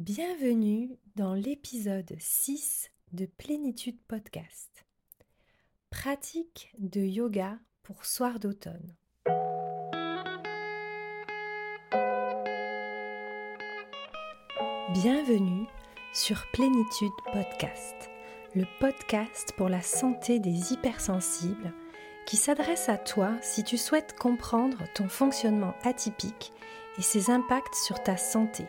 Bienvenue dans l'épisode 6 de Plénitude Podcast. Pratique de yoga pour soir d'automne. Bienvenue sur Plénitude Podcast, le podcast pour la santé des hypersensibles qui s'adresse à toi si tu souhaites comprendre ton fonctionnement atypique et ses impacts sur ta santé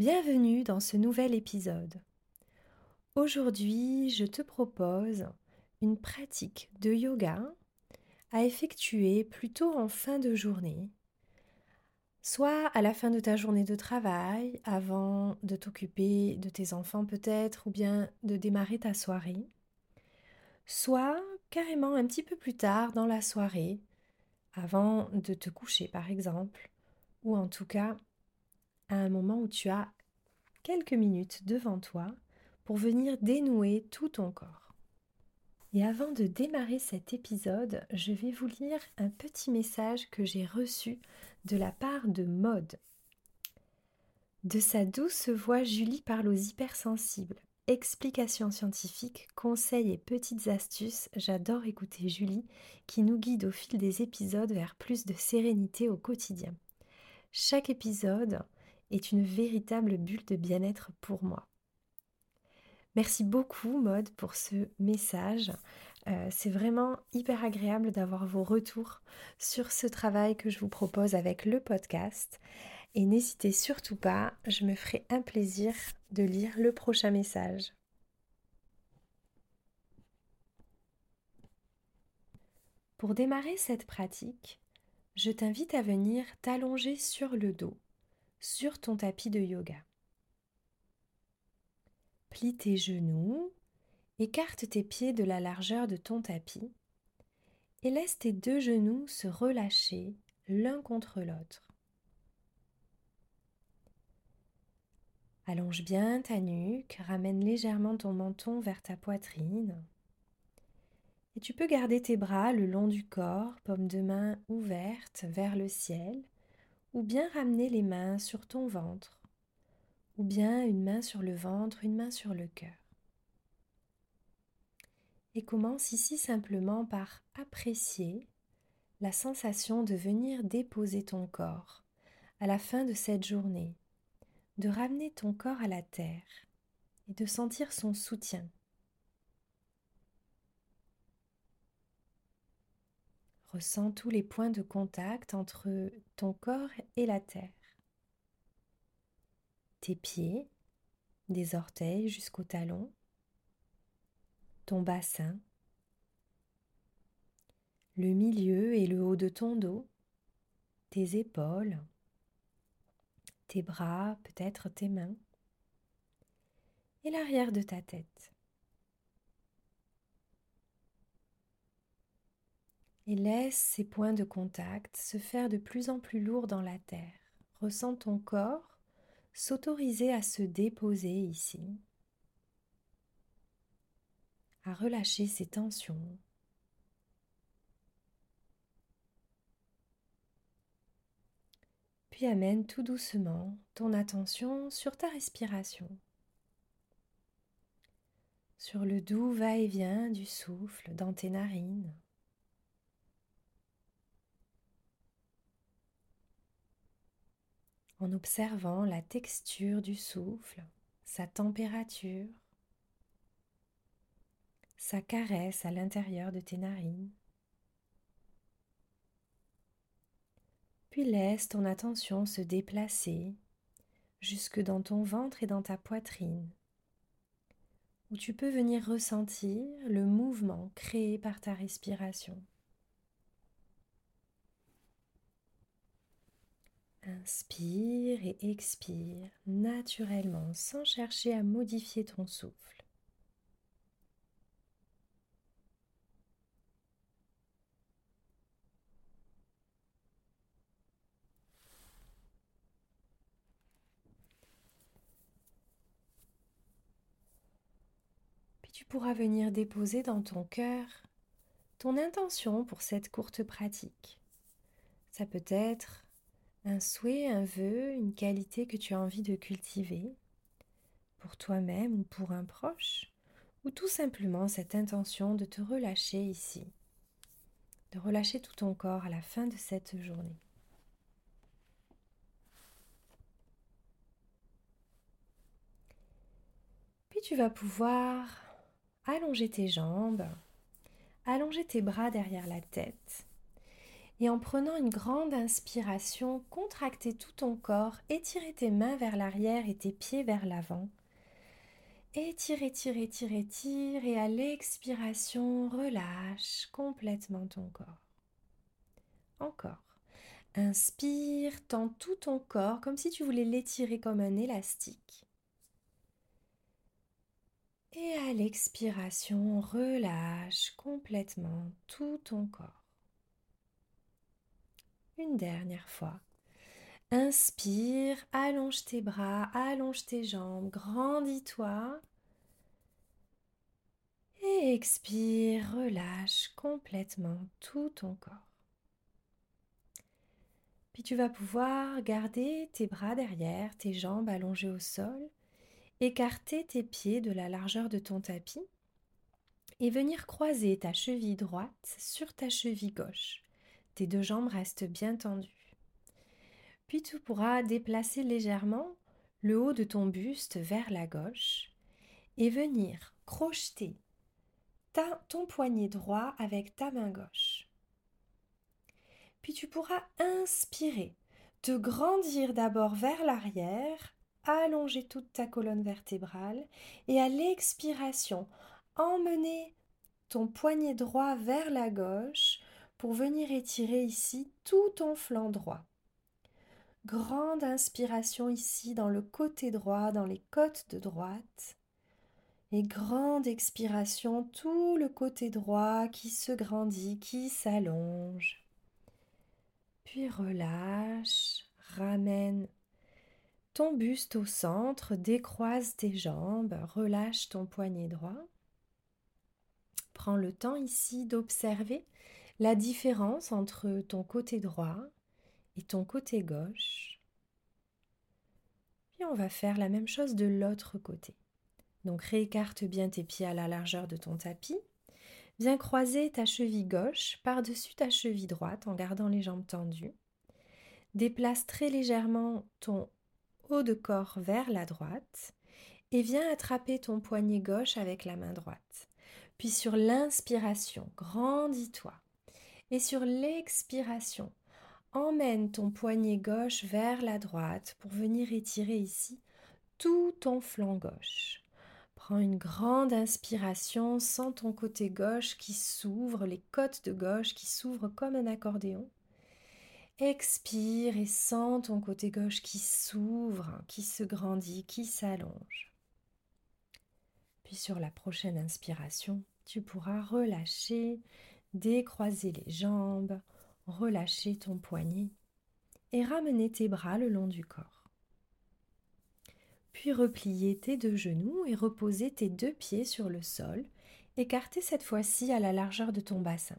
Bienvenue dans ce nouvel épisode. Aujourd'hui, je te propose une pratique de yoga à effectuer plutôt en fin de journée, soit à la fin de ta journée de travail, avant de t'occuper de tes enfants peut-être, ou bien de démarrer ta soirée, soit carrément un petit peu plus tard dans la soirée, avant de te coucher par exemple, ou en tout cas à un moment où tu as quelques minutes devant toi pour venir dénouer tout ton corps. Et avant de démarrer cet épisode, je vais vous lire un petit message que j'ai reçu de la part de Mode. De sa douce voix, Julie parle aux hypersensibles. Explications scientifiques, conseils et petites astuces, j'adore écouter Julie qui nous guide au fil des épisodes vers plus de sérénité au quotidien. Chaque épisode est une véritable bulle de bien-être pour moi. Merci beaucoup, Mode, pour ce message. Euh, c'est vraiment hyper agréable d'avoir vos retours sur ce travail que je vous propose avec le podcast. Et n'hésitez surtout pas, je me ferai un plaisir de lire le prochain message. Pour démarrer cette pratique, je t'invite à venir t'allonger sur le dos sur ton tapis de yoga. Plie tes genoux, écarte tes pieds de la largeur de ton tapis et laisse tes deux genoux se relâcher l'un contre l'autre. Allonge bien ta nuque, ramène légèrement ton menton vers ta poitrine. Et tu peux garder tes bras le long du corps, paume de main ouverte vers le ciel, ou bien ramener les mains sur ton ventre, ou bien une main sur le ventre, une main sur le cœur. Et commence ici simplement par apprécier la sensation de venir déposer ton corps à la fin de cette journée, de ramener ton corps à la terre et de sentir son soutien. Ressens tous les points de contact entre ton corps et la terre. Tes pieds, des orteils jusqu'au talon, ton bassin, le milieu et le haut de ton dos, tes épaules, tes bras, peut-être tes mains, et l'arrière de ta tête. Et laisse ces points de contact se faire de plus en plus lourds dans la terre. Ressens ton corps s'autoriser à se déposer ici, à relâcher ses tensions. Puis amène tout doucement ton attention sur ta respiration, sur le doux va-et-vient du souffle dans tes narines. En observant la texture du souffle, sa température, sa caresse à l'intérieur de tes narines. Puis laisse ton attention se déplacer jusque dans ton ventre et dans ta poitrine, où tu peux venir ressentir le mouvement créé par ta respiration. Inspire et expire naturellement sans chercher à modifier ton souffle. Puis tu pourras venir déposer dans ton cœur ton intention pour cette courte pratique. Ça peut être un souhait, un vœu, une qualité que tu as envie de cultiver pour toi-même ou pour un proche, ou tout simplement cette intention de te relâcher ici, de relâcher tout ton corps à la fin de cette journée. Puis tu vas pouvoir allonger tes jambes, allonger tes bras derrière la tête et en prenant une grande inspiration, contracter tout ton corps, étirer tes mains vers l'arrière et tes pieds vers l'avant. Étire, étire, étire, étire et à l'expiration, relâche complètement ton corps. Encore. Inspire, tends tout ton corps comme si tu voulais l'étirer comme un élastique. Et à l'expiration, relâche complètement tout ton corps dernière fois. Inspire, allonge tes bras, allonge tes jambes, grandis-toi. Et expire, relâche complètement tout ton corps. Puis tu vas pouvoir garder tes bras derrière, tes jambes allongées au sol, écarter tes pieds de la largeur de ton tapis et venir croiser ta cheville droite sur ta cheville gauche. Deux jambes restent bien tendues. Puis tu pourras déplacer légèrement le haut de ton buste vers la gauche et venir crocheter ton poignet droit avec ta main gauche. Puis tu pourras inspirer, te grandir d'abord vers l'arrière, allonger toute ta colonne vertébrale et à l'expiration, emmener ton poignet droit vers la gauche pour venir étirer ici tout ton flanc droit. Grande inspiration ici dans le côté droit, dans les côtes de droite. Et grande expiration, tout le côté droit qui se grandit, qui s'allonge. Puis relâche, ramène ton buste au centre, décroise tes jambes, relâche ton poignet droit. Prends le temps ici d'observer la différence entre ton côté droit et ton côté gauche. Puis on va faire la même chose de l'autre côté. Donc réécarte bien tes pieds à la largeur de ton tapis. Viens croiser ta cheville gauche par-dessus ta cheville droite en gardant les jambes tendues. Déplace très légèrement ton haut de corps vers la droite et viens attraper ton poignet gauche avec la main droite. Puis sur l'inspiration, grandis-toi. Et sur l'expiration, emmène ton poignet gauche vers la droite pour venir étirer ici tout ton flanc gauche. Prends une grande inspiration, sens ton côté gauche qui s'ouvre, les côtes de gauche qui s'ouvrent comme un accordéon. Expire et sens ton côté gauche qui s'ouvre, qui se grandit, qui s'allonge. Puis sur la prochaine inspiration, tu pourras relâcher décroiser les jambes, relâcher ton poignet et ramener tes bras le long du corps. Puis replier tes deux genoux et reposer tes deux pieds sur le sol, écartés cette fois-ci à la largeur de ton bassin.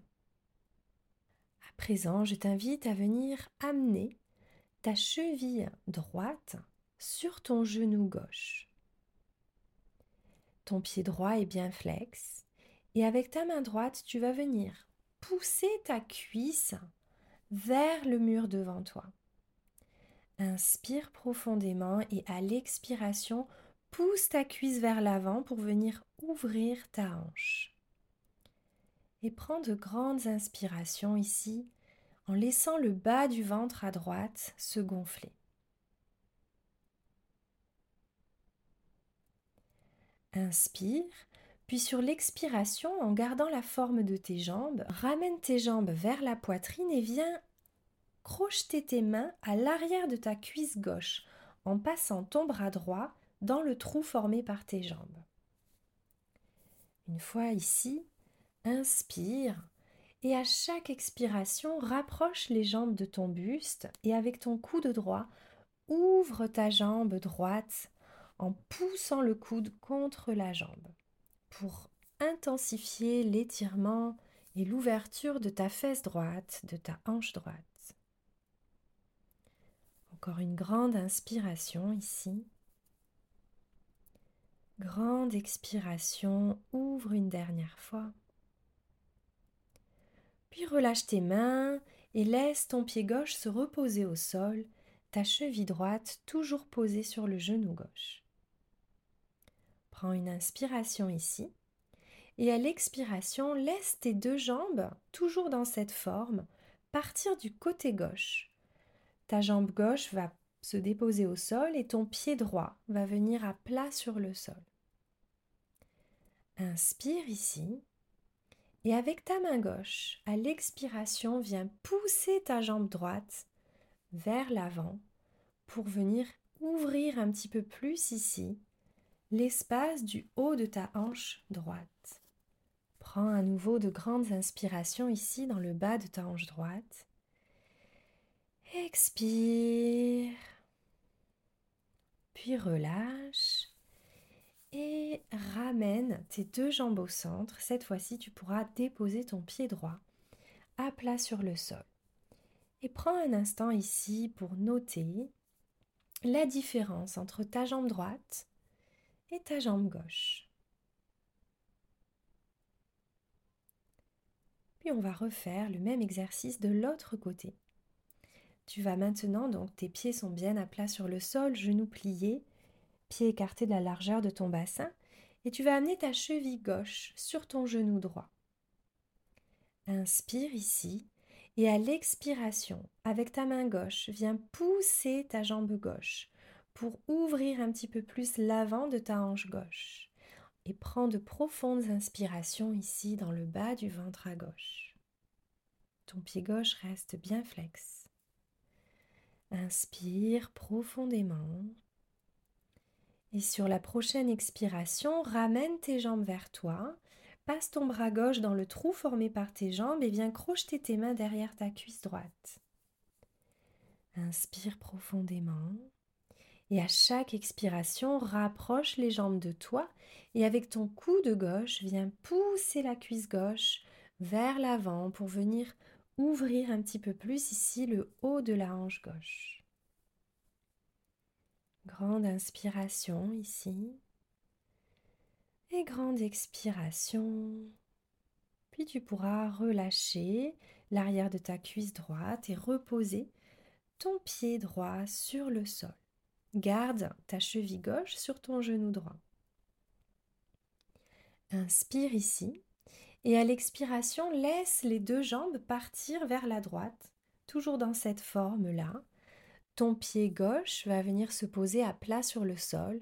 À présent, je t'invite à venir amener ta cheville droite sur ton genou gauche. Ton pied droit est bien flex et avec ta main droite, tu vas venir pousser ta cuisse vers le mur devant toi. Inspire profondément et à l'expiration, pousse ta cuisse vers l'avant pour venir ouvrir ta hanche. Et prends de grandes inspirations ici en laissant le bas du ventre à droite se gonfler. Inspire puis sur l'expiration, en gardant la forme de tes jambes, ramène tes jambes vers la poitrine et viens crocheter tes mains à l'arrière de ta cuisse gauche en passant ton bras droit dans le trou formé par tes jambes. Une fois ici, inspire et à chaque expiration, rapproche les jambes de ton buste et avec ton coude droit, ouvre ta jambe droite en poussant le coude contre la jambe pour intensifier l'étirement et l'ouverture de ta fesse droite, de ta hanche droite. Encore une grande inspiration ici. Grande expiration, ouvre une dernière fois. Puis relâche tes mains et laisse ton pied gauche se reposer au sol, ta cheville droite toujours posée sur le genou gauche. Prends une inspiration ici et à l'expiration, laisse tes deux jambes, toujours dans cette forme, partir du côté gauche. Ta jambe gauche va se déposer au sol et ton pied droit va venir à plat sur le sol. Inspire ici et avec ta main gauche, à l'expiration, viens pousser ta jambe droite vers l'avant pour venir ouvrir un petit peu plus ici l'espace du haut de ta hanche droite. Prends à nouveau de grandes inspirations ici dans le bas de ta hanche droite. Expire. Puis relâche et ramène tes deux jambes au centre. Cette fois-ci, tu pourras déposer ton pied droit à plat sur le sol. Et prends un instant ici pour noter la différence entre ta jambe droite et ta jambe gauche. Puis on va refaire le même exercice de l'autre côté. Tu vas maintenant, donc tes pieds sont bien à plat sur le sol, genoux pliés, pied écarté de la largeur de ton bassin, et tu vas amener ta cheville gauche sur ton genou droit. Inspire ici, et à l'expiration, avec ta main gauche, viens pousser ta jambe gauche pour ouvrir un petit peu plus l'avant de ta hanche gauche. Et prends de profondes inspirations ici dans le bas du ventre à gauche. Ton pied gauche reste bien flex. Inspire profondément et sur la prochaine expiration, ramène tes jambes vers toi, passe ton bras gauche dans le trou formé par tes jambes et viens crocheter tes mains derrière ta cuisse droite. Inspire profondément. Et à chaque expiration, rapproche les jambes de toi et avec ton coude gauche, viens pousser la cuisse gauche vers l'avant pour venir ouvrir un petit peu plus ici le haut de la hanche gauche. Grande inspiration ici. Et grande expiration. Puis tu pourras relâcher l'arrière de ta cuisse droite et reposer ton pied droit sur le sol. Garde ta cheville gauche sur ton genou droit. Inspire ici et à l'expiration, laisse les deux jambes partir vers la droite, toujours dans cette forme-là, ton pied gauche va venir se poser à plat sur le sol,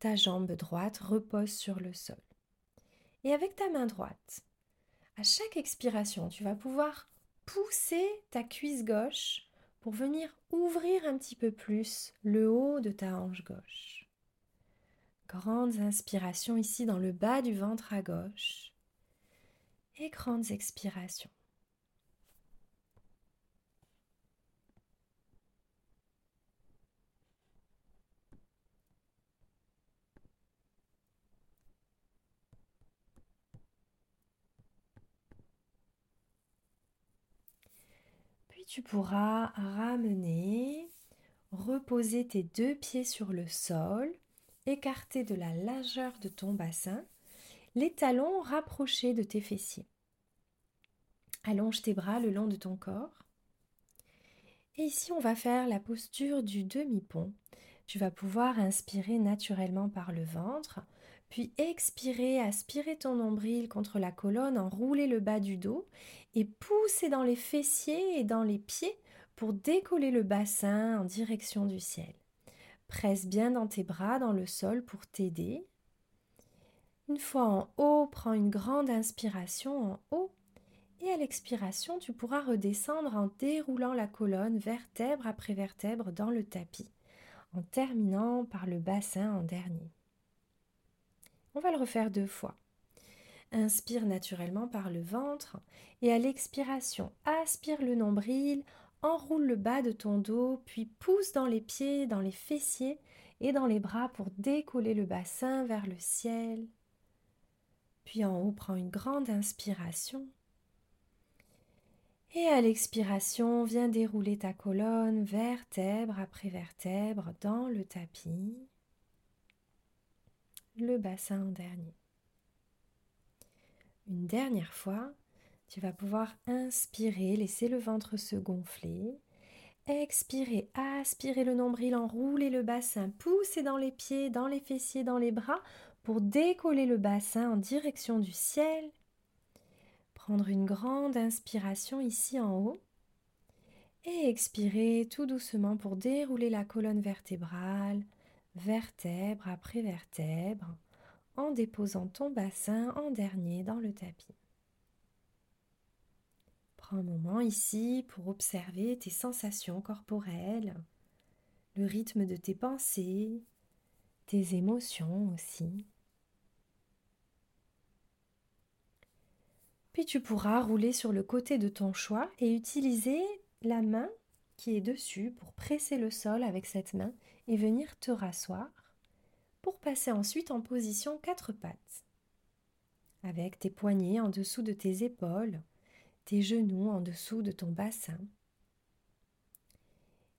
ta jambe droite repose sur le sol. Et avec ta main droite, à chaque expiration, tu vas pouvoir pousser ta cuisse gauche pour venir ouvrir un petit peu plus le haut de ta hanche gauche. Grandes inspirations ici dans le bas du ventre à gauche et grandes expirations. Tu pourras ramener, reposer tes deux pieds sur le sol, écarter de la largeur de ton bassin, les talons rapprochés de tes fessiers. Allonge tes bras le long de ton corps. Et ici, on va faire la posture du demi-pont. Tu vas pouvoir inspirer naturellement par le ventre, puis expirer, aspirer ton nombril contre la colonne, enrouler le bas du dos et pousser dans les fessiers et dans les pieds pour décoller le bassin en direction du ciel. Presse bien dans tes bras dans le sol pour t'aider. Une fois en haut, prends une grande inspiration en haut et à l'expiration, tu pourras redescendre en déroulant la colonne vertèbre après vertèbre dans le tapis, en terminant par le bassin en dernier. On va le refaire deux fois. Inspire naturellement par le ventre et à l'expiration, aspire le nombril, enroule le bas de ton dos, puis pousse dans les pieds, dans les fessiers et dans les bras pour décoller le bassin vers le ciel. Puis en haut, prends une grande inspiration et à l'expiration, viens dérouler ta colonne vertèbre après vertèbre dans le tapis, le bassin en dernier. Une dernière fois, tu vas pouvoir inspirer, laisser le ventre se gonfler. Expirer, aspirer le nombril, enrouler le bassin, pousser dans les pieds, dans les fessiers, dans les bras pour décoller le bassin en direction du ciel. Prendre une grande inspiration ici en haut. Et expirer tout doucement pour dérouler la colonne vertébrale, vertèbre après vertèbre, en déposant ton bassin en dernier dans le tapis. Prends un moment ici pour observer tes sensations corporelles, le rythme de tes pensées, tes émotions aussi. Puis tu pourras rouler sur le côté de ton choix et utiliser la main qui est dessus pour presser le sol avec cette main et venir te rasseoir pour passer ensuite en position quatre pattes. Avec tes poignets en dessous de tes épaules, tes genoux en dessous de ton bassin.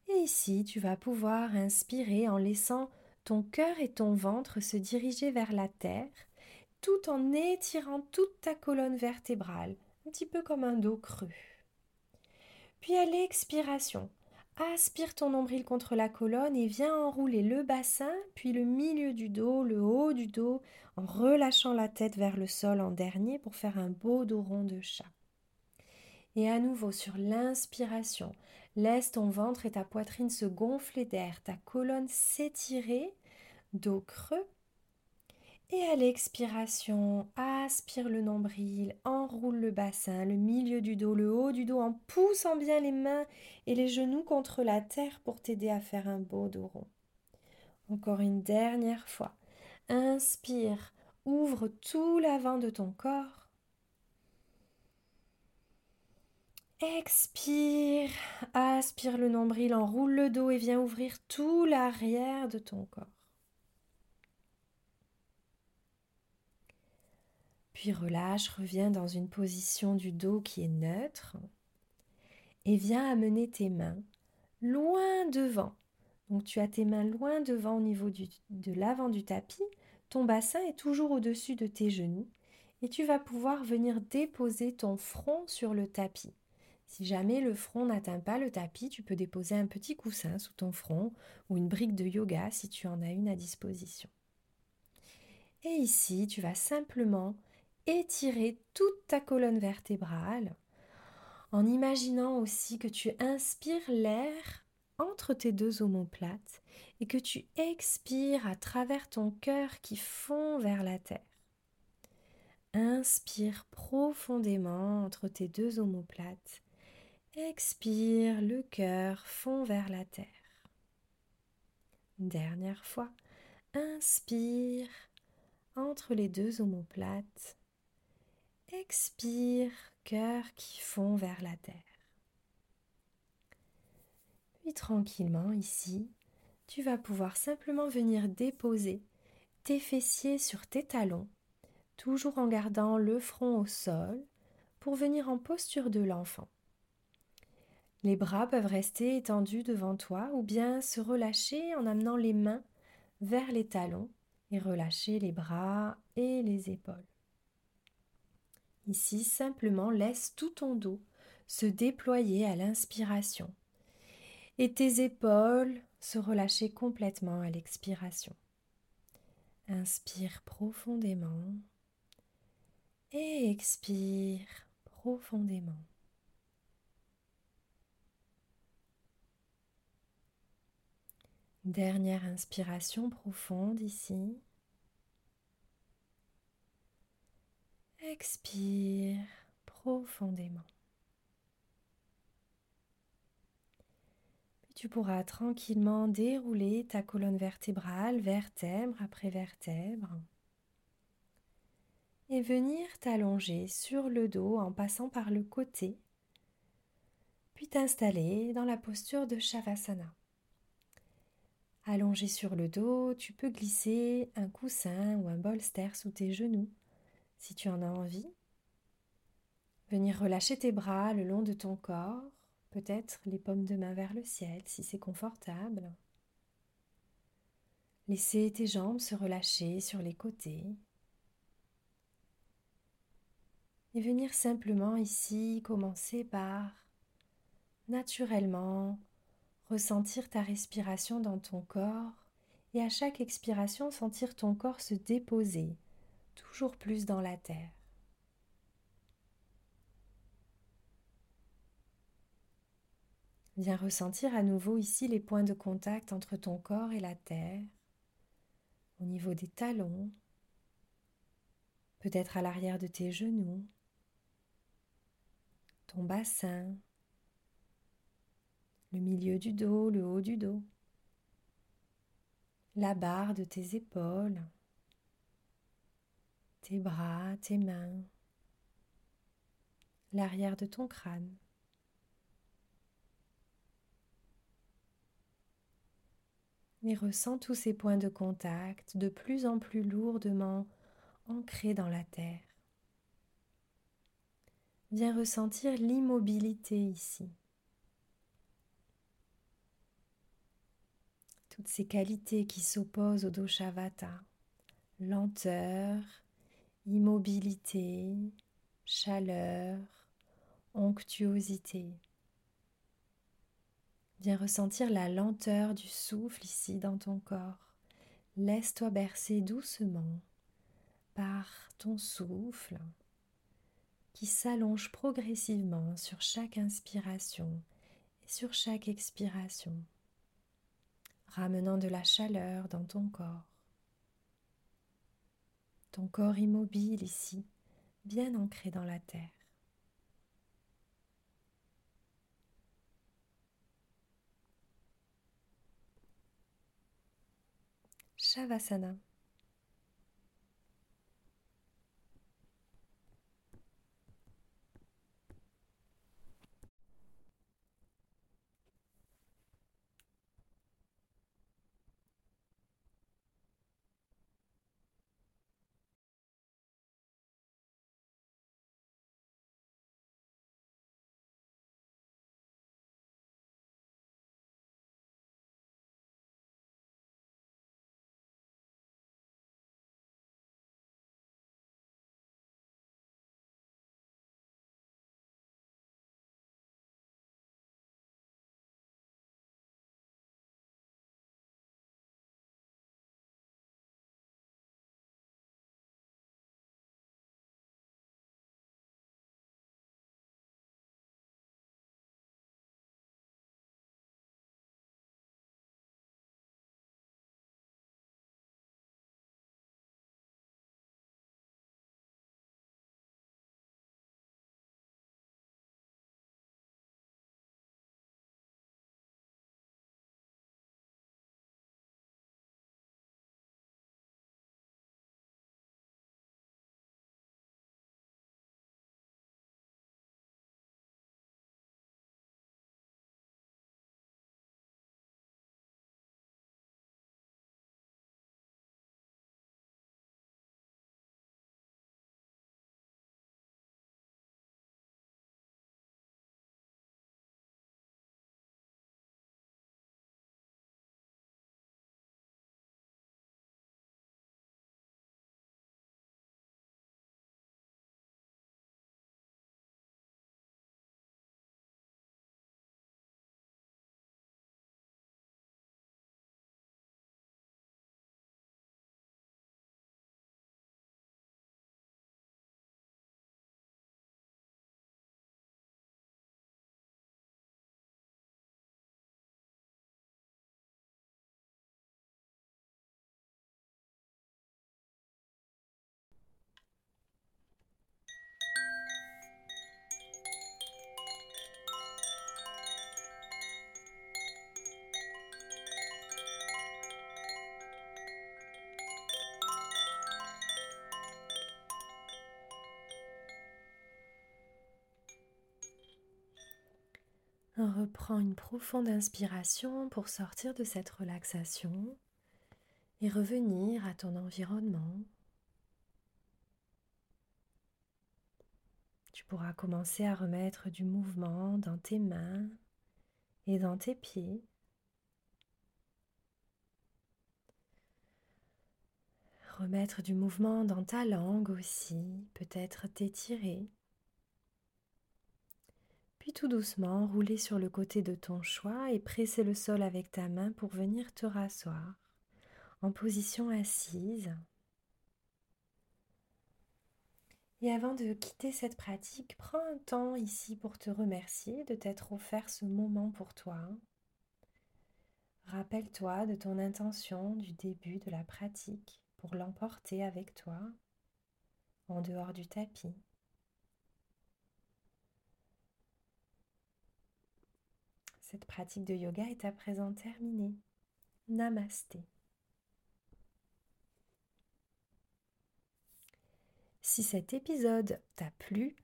Et ici, tu vas pouvoir inspirer en laissant ton cœur et ton ventre se diriger vers la terre tout en étirant toute ta colonne vertébrale, un petit peu comme un dos creux. Puis à l'expiration, aspire ton nombril contre la colonne et viens enrouler le bassin, puis le milieu du dos, le haut du dos, en relâchant la tête vers le sol en dernier pour faire un beau dos rond de chat. Et à nouveau sur l'inspiration, laisse ton ventre et ta poitrine se gonfler d'air, ta colonne s'étirer, dos creux, et à l'expiration, aspire le nombril, enroule le bassin, le milieu du dos, le haut du dos, en poussant bien les mains et les genoux contre la terre pour t'aider à faire un beau dos rond. Encore une dernière fois. Inspire, ouvre tout l'avant de ton corps. Expire, aspire le nombril, enroule le dos et viens ouvrir tout l'arrière de ton corps. Relâche, reviens dans une position du dos qui est neutre et viens amener tes mains loin devant. Donc tu as tes mains loin devant au niveau de l'avant du tapis, ton bassin est toujours au-dessus de tes genoux et tu vas pouvoir venir déposer ton front sur le tapis. Si jamais le front n'atteint pas le tapis, tu peux déposer un petit coussin sous ton front ou une brique de yoga si tu en as une à disposition. Et ici, tu vas simplement étirer toute ta colonne vertébrale en imaginant aussi que tu inspires l'air entre tes deux omoplates et que tu expires à travers ton cœur qui fond vers la terre. Inspire profondément entre tes deux omoplates. Expire, le cœur fond vers la terre. Dernière fois, inspire entre les deux omoplates. Expire, cœur qui fond vers la terre. Puis tranquillement ici, tu vas pouvoir simplement venir déposer tes fessiers sur tes talons, toujours en gardant le front au sol, pour venir en posture de l'enfant. Les bras peuvent rester étendus devant toi ou bien se relâcher en amenant les mains vers les talons et relâcher les bras et les épaules. Ici, simplement laisse tout ton dos se déployer à l'inspiration et tes épaules se relâcher complètement à l'expiration. Inspire profondément et expire profondément. Dernière inspiration profonde ici. Expire profondément. Tu pourras tranquillement dérouler ta colonne vertébrale, vertèbre après vertèbre, et venir t'allonger sur le dos en passant par le côté, puis t'installer dans la posture de Shavasana. Allongé sur le dos, tu peux glisser un coussin ou un bolster sous tes genoux si tu en as envie. Venir relâcher tes bras le long de ton corps, peut-être les paumes de main vers le ciel si c'est confortable. Laisser tes jambes se relâcher sur les côtés. Et venir simplement ici commencer par naturellement ressentir ta respiration dans ton corps et à chaque expiration sentir ton corps se déposer toujours plus dans la terre. Viens ressentir à nouveau ici les points de contact entre ton corps et la terre, au niveau des talons, peut-être à l'arrière de tes genoux, ton bassin, le milieu du dos, le haut du dos, la barre de tes épaules, tes bras, tes mains, l'arrière de ton crâne. Et ressens tous ces points de contact de plus en plus lourdement ancrés dans la terre. Viens ressentir l'immobilité ici. toutes ces qualités qui s'opposent au doshavata, lenteur, immobilité, chaleur, onctuosité. Viens ressentir la lenteur du souffle ici dans ton corps. Laisse-toi bercer doucement par ton souffle qui s'allonge progressivement sur chaque inspiration et sur chaque expiration ramenant de la chaleur dans ton corps. Ton corps immobile ici, bien ancré dans la terre. Shavasana. Reprends une profonde inspiration pour sortir de cette relaxation et revenir à ton environnement. Tu pourras commencer à remettre du mouvement dans tes mains et dans tes pieds. Remettre du mouvement dans ta langue aussi, peut-être t'étirer. Puis tout doucement rouler sur le côté de ton choix et presser le sol avec ta main pour venir te rasseoir en position assise. Et avant de quitter cette pratique, prends un temps ici pour te remercier de t'être offert ce moment pour toi. Rappelle-toi de ton intention du début de la pratique pour l'emporter avec toi en dehors du tapis. Cette pratique de yoga est à présent terminée. Namasté. Si cet épisode t'a plu,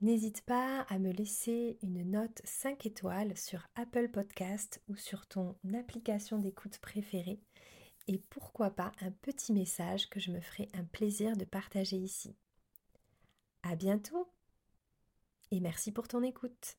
n'hésite pas à me laisser une note 5 étoiles sur Apple Podcast ou sur ton application d'écoute préférée et pourquoi pas un petit message que je me ferai un plaisir de partager ici. À bientôt et merci pour ton écoute.